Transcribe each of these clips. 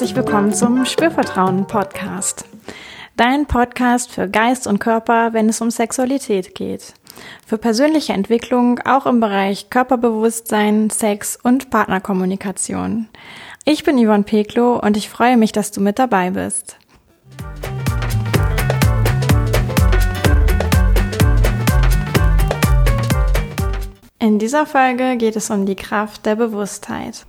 herzlich willkommen zum Spürvertrauen Podcast. Dein Podcast für Geist und Körper, wenn es um Sexualität geht. Für persönliche Entwicklung auch im Bereich Körperbewusstsein, Sex und Partnerkommunikation. Ich bin Yvonne Peklo und ich freue mich, dass du mit dabei bist. In dieser Folge geht es um die Kraft der Bewusstheit.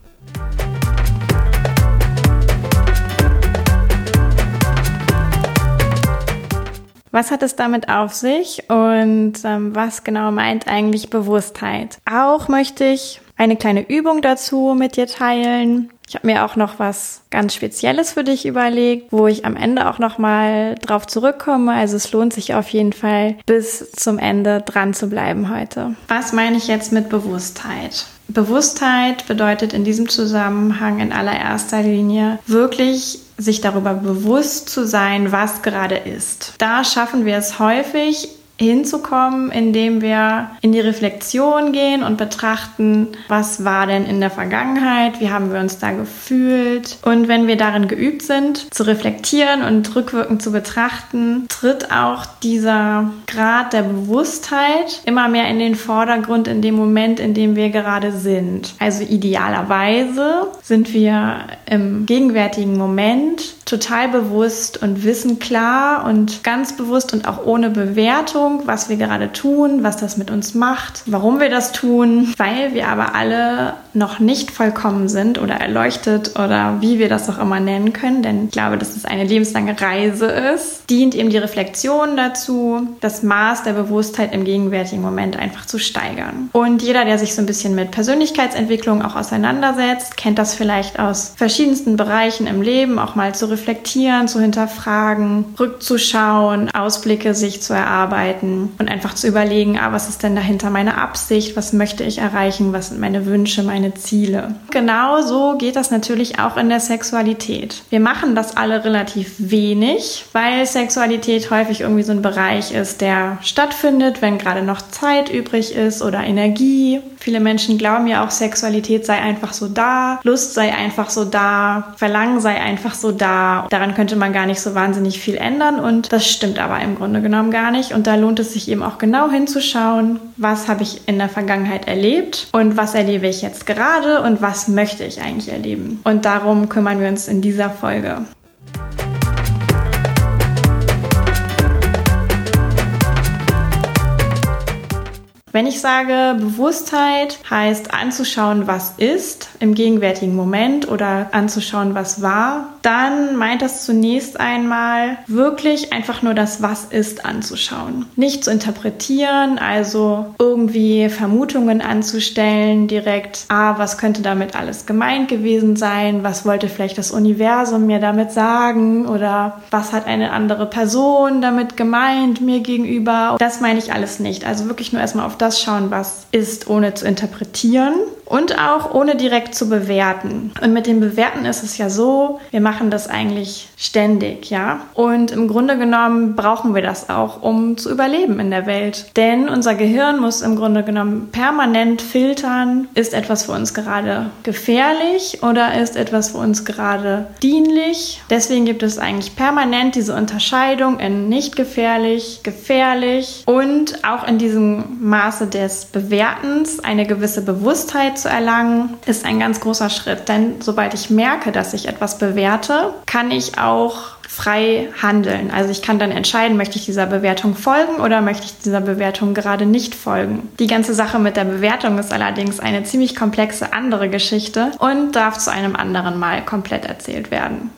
Was hat es damit auf sich und ähm, was genau meint eigentlich Bewusstheit? Auch möchte ich eine kleine Übung dazu mit dir teilen. Ich habe mir auch noch was ganz Spezielles für dich überlegt, wo ich am Ende auch noch mal drauf zurückkomme. Also es lohnt sich auf jeden Fall bis zum Ende dran zu bleiben heute. Was meine ich jetzt mit Bewusstheit? Bewusstheit bedeutet in diesem Zusammenhang in allererster Linie wirklich sich darüber bewusst zu sein, was gerade ist. Da schaffen wir es häufig, hinzukommen, indem wir in die Reflexion gehen und betrachten, was war denn in der Vergangenheit, wie haben wir uns da gefühlt. Und wenn wir darin geübt sind, zu reflektieren und rückwirkend zu betrachten, tritt auch dieser Grad der Bewusstheit immer mehr in den Vordergrund in dem Moment, in dem wir gerade sind. Also idealerweise sind wir im gegenwärtigen Moment total bewusst und wissen klar und ganz bewusst und auch ohne Bewertung, was wir gerade tun, was das mit uns macht, warum wir das tun, weil wir aber alle noch nicht vollkommen sind oder erleuchtet oder wie wir das auch immer nennen können, denn ich glaube, dass es eine lebenslange Reise ist, dient eben die Reflexion dazu, das Maß der Bewusstheit im gegenwärtigen Moment einfach zu steigern. Und jeder, der sich so ein bisschen mit Persönlichkeitsentwicklung auch auseinandersetzt, kennt das vielleicht aus verschiedensten Bereichen im Leben, auch mal zu reflektieren, zu hinterfragen, rückzuschauen, Ausblicke sich zu erarbeiten und einfach zu überlegen, ah, was ist denn dahinter meine Absicht, was möchte ich erreichen, was sind meine Wünsche, meine Ziele. Genau so geht das natürlich auch in der Sexualität. Wir machen das alle relativ wenig, weil Sexualität häufig irgendwie so ein Bereich ist, der stattfindet, wenn gerade noch Zeit übrig ist oder Energie. Viele Menschen glauben ja auch, Sexualität sei einfach so da, Lust sei einfach so da, Verlangen sei einfach so da Daran könnte man gar nicht so wahnsinnig viel ändern und das stimmt aber im Grunde genommen gar nicht. Und da lohnt es sich eben auch genau hinzuschauen, was habe ich in der Vergangenheit erlebt und was erlebe ich jetzt gerade und was möchte ich eigentlich erleben. Und darum kümmern wir uns in dieser Folge. Wenn ich sage Bewusstheit, heißt anzuschauen, was ist im gegenwärtigen Moment oder anzuschauen, was war, dann meint das zunächst einmal wirklich einfach nur das Was ist anzuschauen. Nicht zu interpretieren, also irgendwie Vermutungen anzustellen, direkt, ah, was könnte damit alles gemeint gewesen sein, was wollte vielleicht das Universum mir damit sagen oder was hat eine andere Person damit gemeint mir gegenüber. Das meine ich alles nicht. Also wirklich nur erstmal auf das schauen, was ist, ohne zu interpretieren und auch ohne direkt zu bewerten. Und mit dem Bewerten ist es ja so, wir machen das eigentlich ständig, ja. Und im Grunde genommen brauchen wir das auch, um zu überleben in der Welt. Denn unser Gehirn muss im Grunde genommen permanent filtern, ist etwas für uns gerade gefährlich oder ist etwas für uns gerade dienlich. Deswegen gibt es eigentlich permanent diese Unterscheidung in nicht gefährlich, gefährlich und auch in diesem Maße des Bewertens eine gewisse Bewusstheit zu erlangen, ist ein ganz großer Schritt. Denn sobald ich merke, dass ich etwas bewerte, kann ich auch frei handeln. Also ich kann dann entscheiden, möchte ich dieser Bewertung folgen oder möchte ich dieser Bewertung gerade nicht folgen. Die ganze Sache mit der Bewertung ist allerdings eine ziemlich komplexe andere Geschichte und darf zu einem anderen Mal komplett erzählt werden.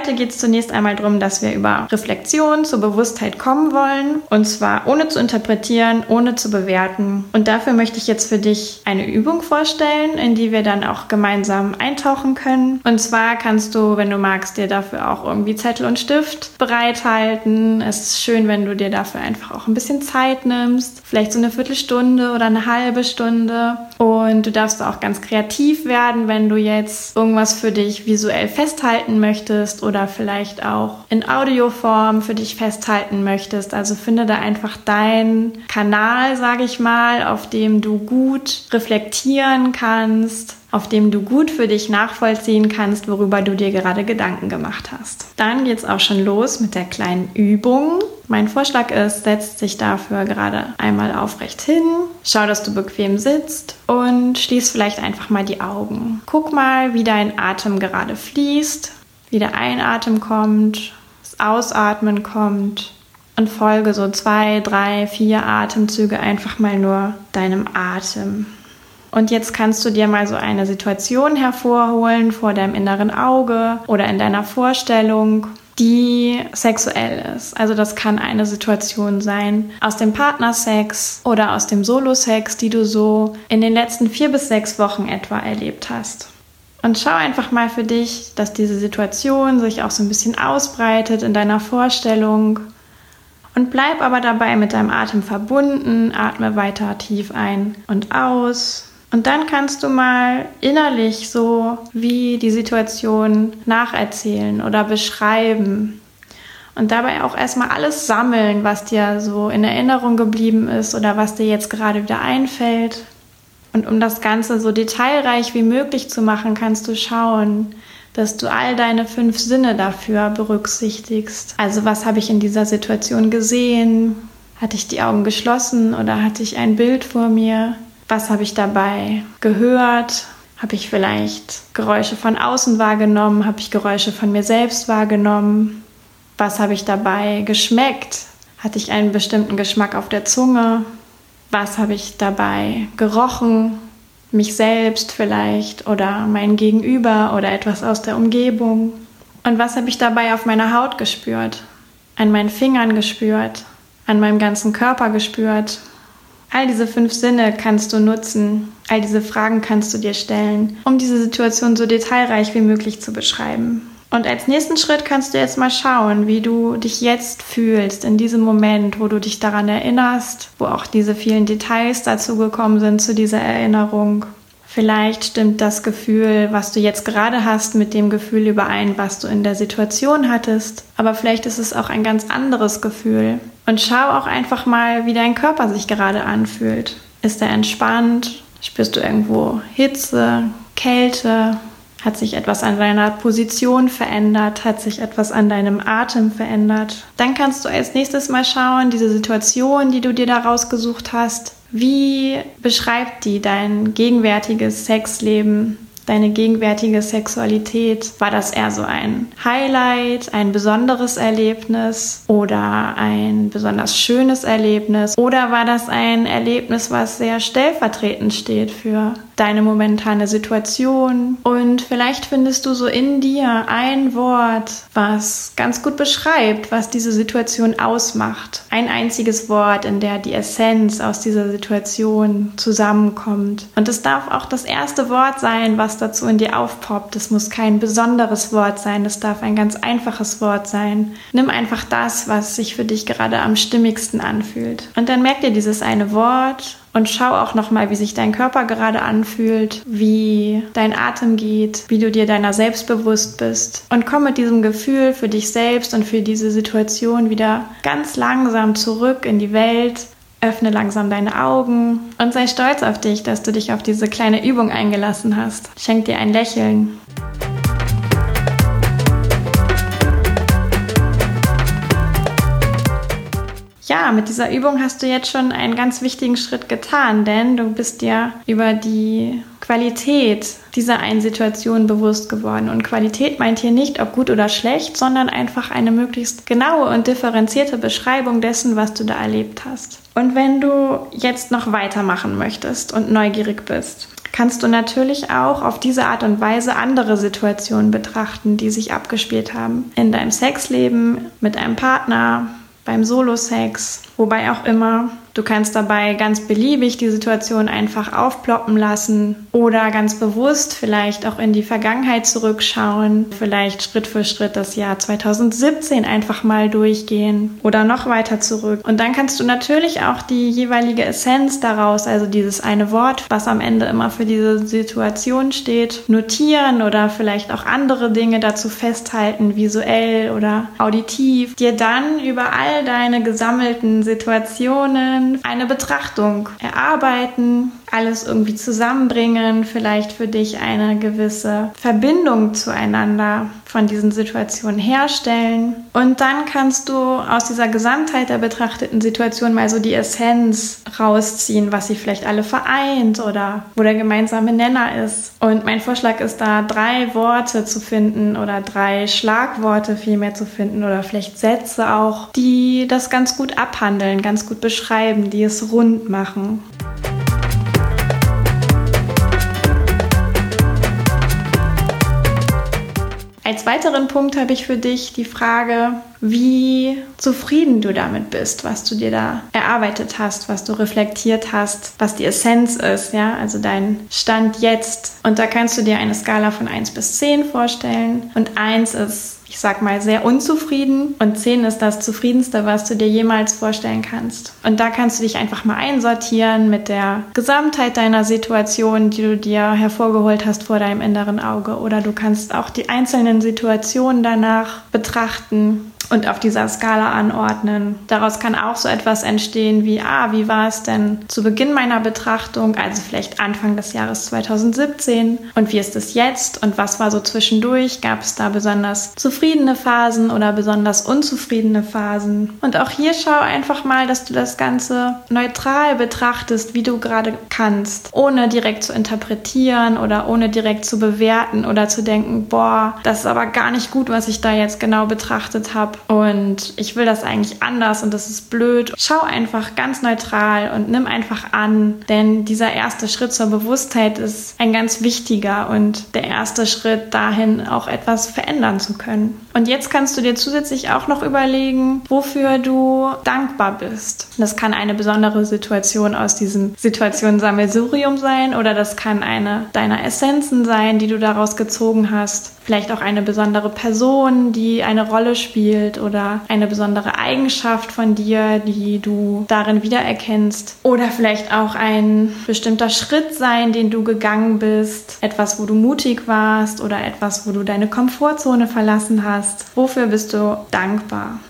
Heute geht es zunächst einmal darum, dass wir über Reflexion zur Bewusstheit kommen wollen. Und zwar ohne zu interpretieren, ohne zu bewerten. Und dafür möchte ich jetzt für dich eine Übung vorstellen, in die wir dann auch gemeinsam eintauchen können. Und zwar kannst du, wenn du magst, dir dafür auch irgendwie Zettel und Stift bereithalten. Es ist schön, wenn du dir dafür einfach auch ein bisschen Zeit nimmst. Vielleicht so eine Viertelstunde oder eine halbe Stunde. Und du darfst auch ganz kreativ werden, wenn du jetzt irgendwas für dich visuell festhalten möchtest oder vielleicht auch in Audioform für dich festhalten möchtest. Also finde da einfach deinen Kanal, sage ich mal, auf dem du gut reflektieren kannst, auf dem du gut für dich nachvollziehen kannst, worüber du dir gerade Gedanken gemacht hast. Dann geht's auch schon los mit der kleinen Übung. Mein Vorschlag ist, setz dich dafür gerade einmal aufrecht hin, schau, dass du bequem sitzt und schließ vielleicht einfach mal die Augen. Guck mal, wie dein Atem gerade fließt, wie der Einatmen kommt, das Ausatmen kommt und folge so zwei, drei, vier Atemzüge einfach mal nur deinem Atem. Und jetzt kannst du dir mal so eine Situation hervorholen vor deinem inneren Auge oder in deiner Vorstellung, die sexuell ist. Also das kann eine Situation sein aus dem Partnersex oder aus dem Solo-Sex, die du so in den letzten vier bis sechs Wochen etwa erlebt hast. Und schau einfach mal für dich, dass diese Situation sich auch so ein bisschen ausbreitet in deiner Vorstellung. Und bleib aber dabei mit deinem Atem verbunden. Atme weiter tief ein und aus. Und dann kannst du mal innerlich so wie die Situation nacherzählen oder beschreiben. Und dabei auch erstmal alles sammeln, was dir so in Erinnerung geblieben ist oder was dir jetzt gerade wieder einfällt. Und um das Ganze so detailreich wie möglich zu machen, kannst du schauen, dass du all deine fünf Sinne dafür berücksichtigst. Also was habe ich in dieser Situation gesehen? Hatte ich die Augen geschlossen oder hatte ich ein Bild vor mir? Was habe ich dabei gehört? Habe ich vielleicht Geräusche von außen wahrgenommen? Habe ich Geräusche von mir selbst wahrgenommen? Was habe ich dabei geschmeckt? Hatte ich einen bestimmten Geschmack auf der Zunge? Was habe ich dabei gerochen? Mich selbst vielleicht oder mein Gegenüber oder etwas aus der Umgebung? Und was habe ich dabei auf meiner Haut gespürt? An meinen Fingern gespürt? An meinem ganzen Körper gespürt? All diese fünf Sinne kannst du nutzen, all diese Fragen kannst du dir stellen, um diese Situation so detailreich wie möglich zu beschreiben. Und als nächsten Schritt kannst du jetzt mal schauen, wie du dich jetzt fühlst, in diesem Moment, wo du dich daran erinnerst, wo auch diese vielen Details dazu gekommen sind zu dieser Erinnerung. Vielleicht stimmt das Gefühl, was du jetzt gerade hast, mit dem Gefühl überein, was du in der Situation hattest. Aber vielleicht ist es auch ein ganz anderes Gefühl. Und schau auch einfach mal, wie dein Körper sich gerade anfühlt. Ist er entspannt? Spürst du irgendwo Hitze, Kälte? Hat sich etwas an deiner Position verändert? Hat sich etwas an deinem Atem verändert? Dann kannst du als nächstes mal schauen, diese Situation, die du dir da rausgesucht hast, wie beschreibt die dein gegenwärtiges Sexleben? deine gegenwärtige Sexualität? War das eher so ein Highlight, ein besonderes Erlebnis oder ein besonders schönes Erlebnis? Oder war das ein Erlebnis, was sehr stellvertretend steht für deine momentane Situation? Und vielleicht findest du so in dir ein Wort, was ganz gut beschreibt, was diese Situation ausmacht. Ein einziges Wort, in der die Essenz aus dieser Situation zusammenkommt. Und es darf auch das erste Wort sein, was dazu in dir aufpoppt. Es muss kein besonderes Wort sein, es darf ein ganz einfaches Wort sein. Nimm einfach das, was sich für dich gerade am stimmigsten anfühlt. Und dann merk dir dieses eine Wort und schau auch nochmal, wie sich dein Körper gerade anfühlt, wie dein Atem geht, wie du dir deiner selbst bewusst bist. Und komm mit diesem Gefühl für dich selbst und für diese Situation wieder ganz langsam zurück in die Welt Öffne langsam deine Augen und sei stolz auf dich, dass du dich auf diese kleine Übung eingelassen hast. Schenk dir ein Lächeln. Ja, mit dieser Übung hast du jetzt schon einen ganz wichtigen Schritt getan, denn du bist dir über die Qualität dieser einen Situation bewusst geworden. Und Qualität meint hier nicht, ob gut oder schlecht, sondern einfach eine möglichst genaue und differenzierte Beschreibung dessen, was du da erlebt hast. Und wenn du jetzt noch weitermachen möchtest und neugierig bist, kannst du natürlich auch auf diese Art und Weise andere Situationen betrachten, die sich abgespielt haben. In deinem Sexleben, mit einem Partner, beim Solo-Sex, wobei auch immer. Du kannst dabei ganz beliebig die Situation einfach aufploppen lassen oder ganz bewusst vielleicht auch in die Vergangenheit zurückschauen, vielleicht Schritt für Schritt das Jahr 2017 einfach mal durchgehen oder noch weiter zurück. Und dann kannst du natürlich auch die jeweilige Essenz daraus, also dieses eine Wort, was am Ende immer für diese Situation steht, notieren oder vielleicht auch andere Dinge dazu festhalten, visuell oder auditiv, dir dann über all deine gesammelten Situationen eine Betrachtung erarbeiten, alles irgendwie zusammenbringen, vielleicht für dich eine gewisse Verbindung zueinander von diesen Situationen herstellen. Und dann kannst du aus dieser Gesamtheit der betrachteten Situation mal so die Essenz rausziehen, was sie vielleicht alle vereint oder wo der gemeinsame Nenner ist. Und mein Vorschlag ist da, drei Worte zu finden oder drei Schlagworte vielmehr zu finden oder vielleicht Sätze auch, die das ganz gut abhandeln, ganz gut beschreiben, die es rund machen. Als weiteren Punkt habe ich für dich die Frage, wie zufrieden du damit bist, was du dir da erarbeitet hast, was du reflektiert hast, was die Essenz ist, ja, also dein Stand jetzt. Und da kannst du dir eine Skala von 1 bis 10 vorstellen. Und 1 ist ich sag mal, sehr unzufrieden und 10 ist das zufriedenste, was du dir jemals vorstellen kannst. Und da kannst du dich einfach mal einsortieren mit der Gesamtheit deiner Situation, die du dir hervorgeholt hast vor deinem inneren Auge. Oder du kannst auch die einzelnen Situationen danach betrachten und auf dieser Skala anordnen. Daraus kann auch so etwas entstehen wie, ah, wie war es denn zu Beginn meiner Betrachtung, also vielleicht Anfang des Jahres 2017 und wie ist es jetzt und was war so zwischendurch? Gab es da besonders zufriedene Phasen oder besonders unzufriedene Phasen? Und auch hier schau einfach mal, dass du das Ganze neutral betrachtest, wie du gerade kannst, ohne direkt zu interpretieren oder ohne direkt zu bewerten oder zu denken, boah, das ist aber gar nicht gut, was ich da jetzt genau betrachtet habe und ich will das eigentlich anders und das ist blöd. Schau einfach ganz neutral und nimm einfach an, denn dieser erste Schritt zur Bewusstheit ist ein ganz wichtiger und der erste Schritt dahin auch etwas verändern zu können. Und jetzt kannst du dir zusätzlich auch noch überlegen, wofür du dankbar bist. Das kann eine besondere Situation aus diesem Situationssammelsurium sein oder das kann eine deiner Essenzen sein, die du daraus gezogen hast. Vielleicht auch eine besondere Person, die eine Rolle spielt oder eine besondere Eigenschaft von dir, die du darin wiedererkennst. Oder vielleicht auch ein bestimmter Schritt sein, den du gegangen bist. Etwas, wo du mutig warst oder etwas, wo du deine Komfortzone verlassen hast. Wofür bist du dankbar?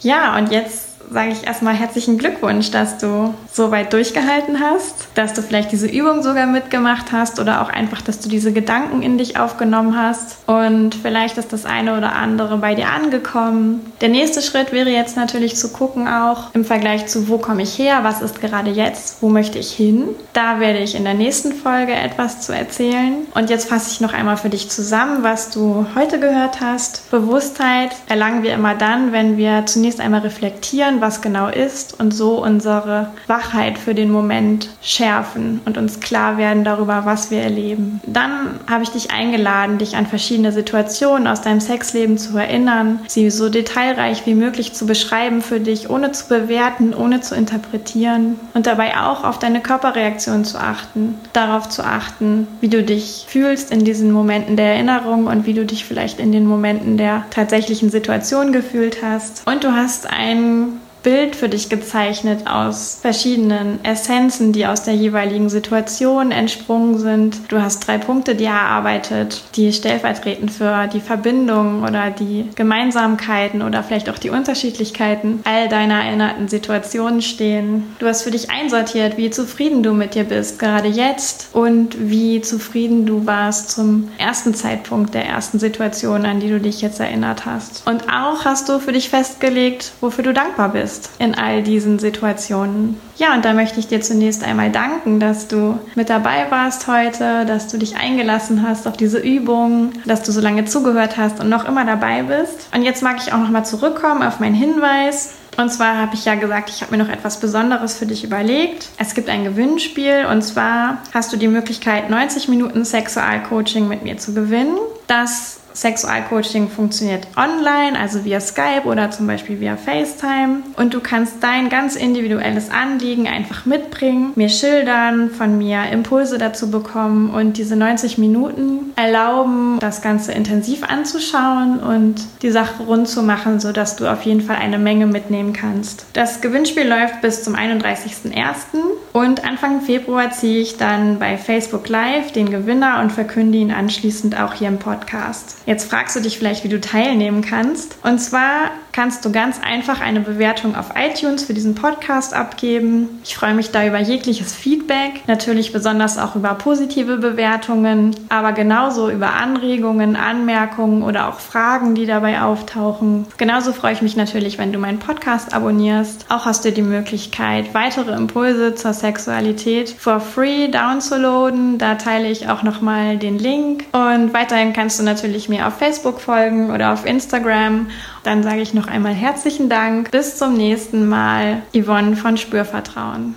Ja, und jetzt sage ich erstmal herzlichen Glückwunsch, dass du so weit durchgehalten hast, dass du vielleicht diese Übung sogar mitgemacht hast oder auch einfach, dass du diese Gedanken in dich aufgenommen hast und vielleicht ist das eine oder andere bei dir angekommen. Der nächste Schritt wäre jetzt natürlich zu gucken auch im Vergleich zu wo komme ich her, was ist gerade jetzt, wo möchte ich hin. Da werde ich in der nächsten Folge etwas zu erzählen und jetzt fasse ich noch einmal für dich zusammen, was du heute gehört hast. Bewusstheit erlangen wir immer dann, wenn wir zunächst einmal reflektieren, was genau ist und so unsere Wachheit für den Moment schärfen und uns klar werden darüber, was wir erleben. Dann habe ich dich eingeladen, dich an verschiedene Situationen aus deinem Sexleben zu erinnern, sie so detailreich wie möglich zu beschreiben für dich, ohne zu bewerten, ohne zu interpretieren und dabei auch auf deine Körperreaktion zu achten, darauf zu achten, wie du dich fühlst in diesen Momenten der Erinnerung und wie du dich vielleicht in den Momenten der tatsächlichen Situation gefühlt hast. Und du hast ein Bild für dich gezeichnet aus verschiedenen Essenzen, die aus der jeweiligen Situation entsprungen sind. Du hast drei Punkte dir erarbeitet, die stellvertretend für die Verbindungen oder die Gemeinsamkeiten oder vielleicht auch die Unterschiedlichkeiten all deiner erinnerten Situationen stehen. Du hast für dich einsortiert, wie zufrieden du mit dir bist, gerade jetzt und wie zufrieden du warst zum ersten Zeitpunkt der ersten Situation, an die du dich jetzt erinnert hast. Und auch hast du für dich festgelegt, wofür du dankbar bist bist in all diesen Situationen. Ja, und da möchte ich dir zunächst einmal danken, dass du mit dabei warst heute, dass du dich eingelassen hast auf diese Übung, dass du so lange zugehört hast und noch immer dabei bist. Und jetzt mag ich auch noch mal zurückkommen auf meinen Hinweis. Und zwar habe ich ja gesagt, ich habe mir noch etwas Besonderes für dich überlegt. Es gibt ein Gewinnspiel und zwar hast du die Möglichkeit, 90 Minuten Sexualcoaching mit mir zu gewinnen. Das Sexualcoaching funktioniert online, also via Skype oder zum Beispiel via FaceTime. Und du kannst dein ganz individuelles Anliegen einfach mitbringen, mir schildern, von mir Impulse dazu bekommen und diese 90 Minuten erlauben, das Ganze intensiv anzuschauen und die Sache rund zu machen, sodass du auf jeden Fall eine Menge mitnehmen kannst. Das Gewinnspiel läuft bis zum 31.01. und Anfang Februar ziehe ich dann bei Facebook Live den Gewinner und verkünde ihn anschließend auch hier im Podcast. Jetzt fragst du dich vielleicht, wie du teilnehmen kannst. Und zwar kannst du ganz einfach eine Bewertung auf iTunes für diesen Podcast abgeben. Ich freue mich da über jegliches Feedback, natürlich besonders auch über positive Bewertungen, aber genauso über Anregungen, Anmerkungen oder auch Fragen, die dabei auftauchen. Genauso freue ich mich natürlich, wenn du meinen Podcast abonnierst. Auch hast du die Möglichkeit, weitere Impulse zur Sexualität for free downzuladen. Da teile ich auch nochmal den Link. Und weiterhin kannst du natürlich mir auf Facebook folgen oder auf Instagram. Dann sage ich noch einmal herzlichen Dank. Bis zum nächsten Mal. Yvonne von Spürvertrauen.